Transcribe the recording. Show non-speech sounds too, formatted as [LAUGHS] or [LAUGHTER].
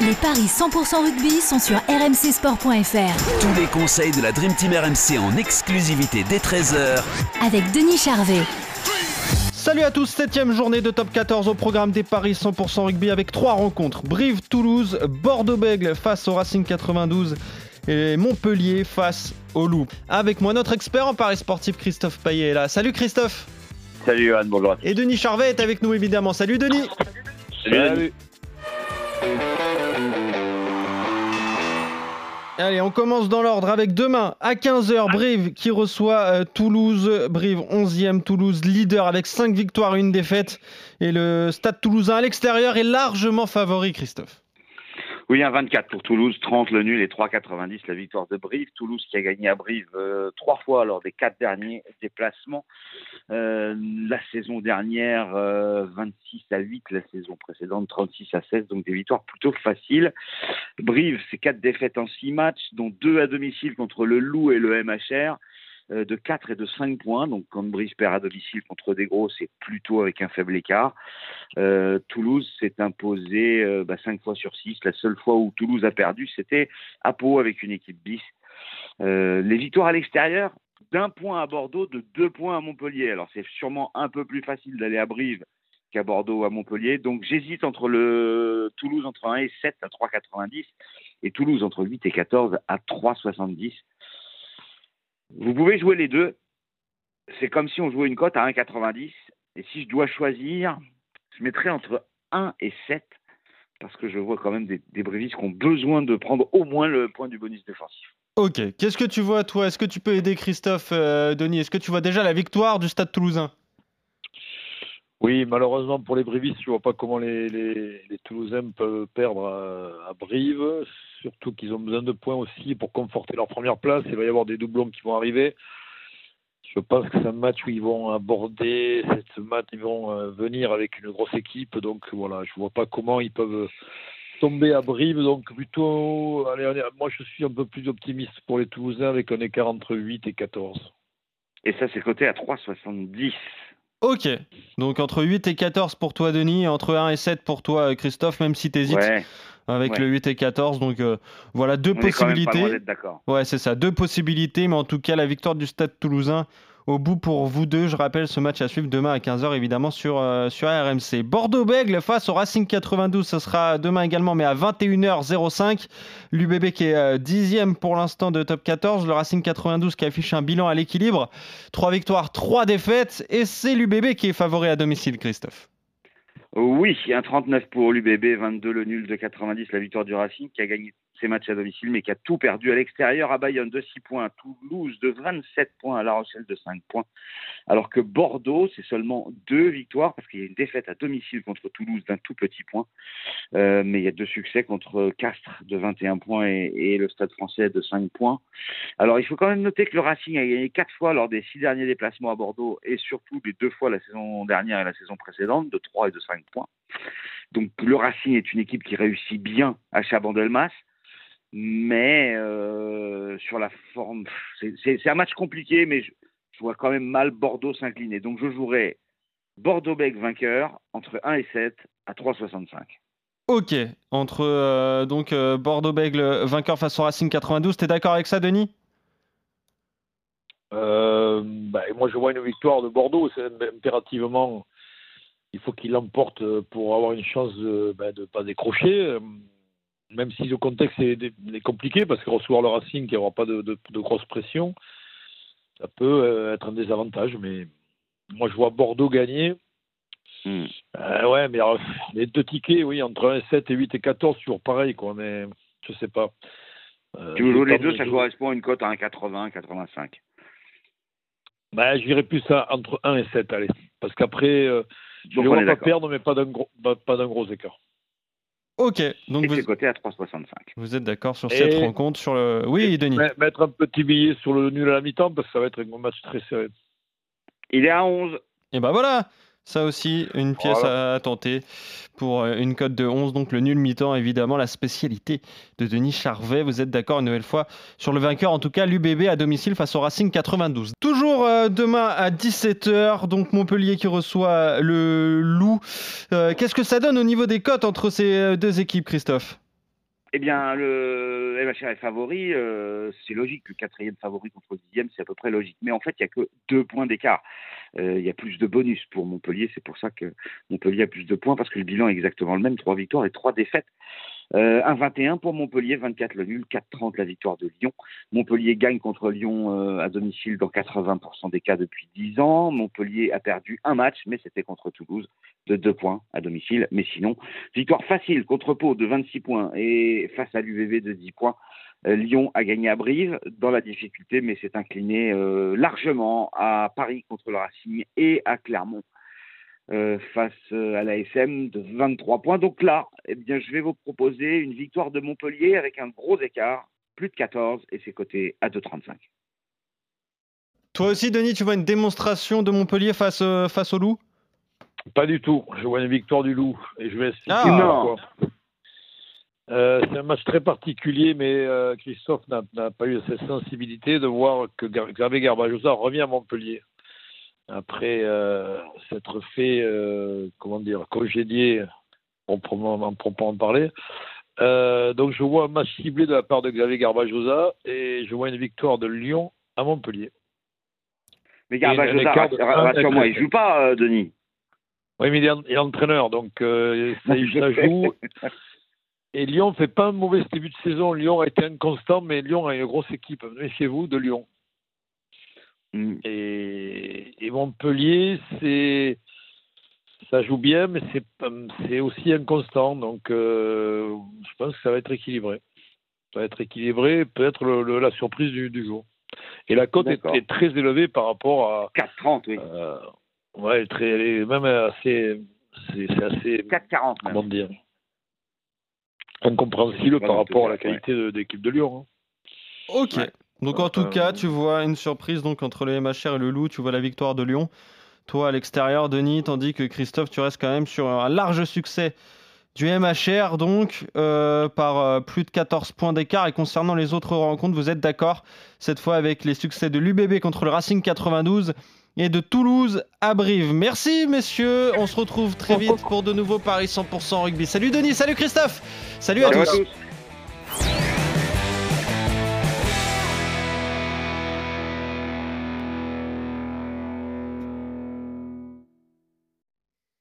Les paris 100% rugby sont sur rmcsport.fr. Tous les conseils de la Dream Team RMC en exclusivité dès 13h avec Denis Charvet. Salut à tous, septième journée de top 14 au programme des paris 100% rugby avec trois rencontres. Brive-Toulouse, Bordeaux-Bègle face au Racing 92 et Montpellier face au Loup. Avec moi notre expert en paris sportif Christophe Payet est là. Salut Christophe Salut Johan, bonjour. Et Denis Charvet est avec nous évidemment. Salut Denis Salut. Allez, on commence dans l'ordre avec demain à 15h Brive qui reçoit euh, Toulouse. Brive 11e, Toulouse leader avec 5 victoires une défaite. Et le Stade toulousain à l'extérieur est largement favori, Christophe. Oui, un 24 pour Toulouse, 30 le nul et 3,90 la victoire de Brive. Toulouse qui a gagné à Brive euh, trois fois lors des quatre derniers déplacements. Euh, la saison dernière, 26 euh, à 8, la saison précédente, 36 à 16, donc des victoires plutôt faciles. Brive, c'est quatre défaites en six matchs, dont deux à domicile contre le Loup et le MHR. Euh, de 4 et de 5 points. Donc Brice perd à domicile contre des gros, c'est plutôt avec un faible écart. Euh, Toulouse s'est imposé euh, bah, 5 fois sur 6. La seule fois où Toulouse a perdu, c'était à Pau avec une équipe bis. les victoires à l'extérieur, d'un point à Bordeaux, de deux points à Montpellier. Alors c'est sûrement un peu plus facile d'aller à Brive qu'à Bordeaux ou à Montpellier. Donc j'hésite entre le Toulouse entre 1 et 7 à 3,90 et Toulouse entre 8 et 14 à 3,70. Vous pouvez jouer les deux. C'est comme si on jouait une cote à 1,90. Et si je dois choisir, je mettrais entre 1 et 7 parce que je vois quand même des, des qui ont besoin de prendre au moins le point du bonus défensif. Ok. Qu'est-ce que tu vois, toi? Est-ce que tu peux aider Christophe, euh, Denis? Est-ce que tu vois déjà la victoire du Stade toulousain? Oui, malheureusement pour les Brivistes, je vois pas comment les, Toulousains peuvent perdre à, Brive, surtout qu'ils ont besoin de points aussi pour conforter leur première place. Il va y avoir des doublons qui vont arriver. Je pense que c'est un match où ils vont aborder cette match, ils vont euh, venir avec une grosse équipe. Donc voilà, je vois pas comment ils peuvent tomber à Brive. Donc plutôt, moi je suis un peu plus optimiste pour les Toulousains avec un écart entre 8 et 14. Et ça, c'est coté à 3,70. Ok, donc entre 8 et 14 pour toi Denis, entre 1 et 7 pour toi Christophe, même si tu hésites avec le 8 et 14. Donc euh, voilà deux possibilités. ouais, c'est ça, deux possibilités, mais en tout cas la victoire du Stade toulousain au bout pour vous deux. Je rappelle ce match à suivre demain à 15h évidemment sur, euh, RMC. Bordeaux-Bègle face au Racing 92, ce sera demain également mais à 21h05. L'UBB qui est euh, dixième pour l'instant de top 14. Le Racing 92 qui affiche un bilan à l'équilibre. Trois victoires, trois défaites et c'est l'UBB qui est favori à domicile Christophe. Oui, un 39 pour l'UBB, 22 le nul de 90, la victoire du Racing qui a gagné ses matchs à domicile, mais qui a tout perdu à l'extérieur à Bayonne de 6 points, à Toulouse de 27 points, à La Rochelle de 5 points. Alors que Bordeaux, c'est seulement deux victoires, parce qu'il y a une défaite à domicile contre Toulouse d'un tout petit point, euh, mais il y a deux succès contre Castres de 21 points et, le Stade français de 5 points. Alors il faut quand même noter que le Racing a gagné quatre fois lors des six derniers déplacements à Bordeaux, et surtout les deux fois la saison dernière et la saison précédente, de 3 et de 5 points. Donc le Racing est une équipe qui réussit bien à Chabandelmas mais euh, sur la forme, c'est un match compliqué, mais je, vois quand même mal Bordeaux s'incliner. Donc je jouerai Bordeaux-Bec vainqueur entre 1 et 7 à 3,65. Ok, entre euh, donc euh, Bordeaux-Bègle vainqueur face au Racing 92, t'es d'accord avec ça, Denis? Bah, Moi, je vois une victoire de Bordeaux. C'est impérativement, il faut qu'il l'emporte pour avoir une chance de ne bah, pas décrocher même si le contexte est, compliqué, parce que recevoir le Racing qui n'aura pas de, de, grosse pression, ça peut euh, être un désavantage. Mais moi, je vois Bordeaux gagner. Hmm. Euh, ouais, mais les deux tickets, oui, entre 1 et 7 et 8 et 14, toujours pareil, quoi. Mais je sais pas. Euh, tu veux les deux, ça correspond à une cote à 1,80, 85. Bah, j'irais plus à entre 1 et 7, allez. Parce qu'après, je ne vois pas perdre, mais pas d'un gros, pas d'un gros écart. Ok, donc vous... coté à 3,65. Vous êtes d'accord sur cette rencontre sur le... Oui, Denis. Mettre un petit billet sur le nul à la mi-temps parce que ça va être un match très serré. Il est à 11. Et ben voilà, ça aussi, une pièce à tenter pour euh, une cote de 11. Donc le nul mi-temps, évidemment, la spécialité de Denis Charvet. Vous êtes d'accord une nouvelle fois sur le vainqueur, en tout cas l'UBB à domicile face au Racing 92. Toujours euh, demain à 17h, donc Montpellier qui reçoit le Loup. Euh, qu'est-ce que ça donne au niveau des cotes entre ces deux équipes, Christophe? Eh bien, le MHR est favori, c'est logique. Le quatrième favori contre le dixième, c'est à peu près logique. Mais en fait, il n'y a que deux points d'écart. Euh, il y a plus de bonus pour Montpellier. C'est pour ça que Montpellier a plus de points parce que le bilan est exactement le même, trois victoires et trois défaites. Euh, 1-21 pour Montpellier, 24 le nul, 4-30 la victoire de Lyon. Montpellier gagne contre Lyon euh, à domicile dans 80% des cas depuis 10 ans. Montpellier a perdu un match, mais c'était contre Toulouse de 2 points à domicile. Mais sinon, victoire facile contre Pau de 26 points et face à l'UVV de 10 points. Euh, Lyon a gagné à Brive dans la difficulté, mais s'est incliné euh, largement à Paris contre le Racing et à Clermont euh, face à l'ASM de 23 points. Donc là, eh bien, je vais vous proposer une victoire de Montpellier avec un gros écart, plus de 14, et c'est coté à 2,35. Toi aussi, Denis, tu vois une démonstration de Montpellier face, face au Loup? Pas du tout. Je vois une victoire du Loup. Et je vais ah, non. Euh, c'est un match très particulier, mais euh, Christophe n'a pas eu cette sensibilité de voir que Gabriel Garbajosa revient à Montpellier après euh, s'être fait, comment dire, congédier, on peut en parler. donc je vois un match ciblé de la part de Xavier Garbajosa et je vois une victoire de Lyon à Montpellier. Mais Garbajosa, rassure-moi, il joue pas, Denis. Oui, mais il est, entraîneur, donc ça, [LAUGHS] ça joue. Et Lyon ne fait pas un mauvais début de saison. Lyon a été inconstant, mais Lyon a une grosse équipe. Méfiez-vous de Lyon. Mm. Et, Montpellier, c'est ça joue bien, mais c'est aussi inconstant. Donc, euh, je pense que ça va être équilibré. Ça va être équilibré, peut-être la surprise du, jour. Et la cote est, très élevée par rapport à 4,30, oui. Euh, ouais, très, elle est même assez. C'est assez. 4,40. Comment dire incompréhensible par rapport à la qualité de l'équipe de Lyon. Hein. Ok. Donc en tout euh, cas, tu vois une surprise donc entre le MHR et le Loup, tu vois la victoire de Lyon. Toi à l'extérieur, Denis, tandis que Christophe, tu restes quand même sur un large succès du MHR, donc euh, par euh, plus de 14 points d'écart. Et concernant les autres rencontres, vous êtes d'accord cette fois avec les succès de l'UBB contre le Racing 92 et de Toulouse à Brive. Merci messieurs, on se retrouve très vite pour de nouveaux Paris 100% rugby. Salut Denis, salut Christophe, salut, à tous.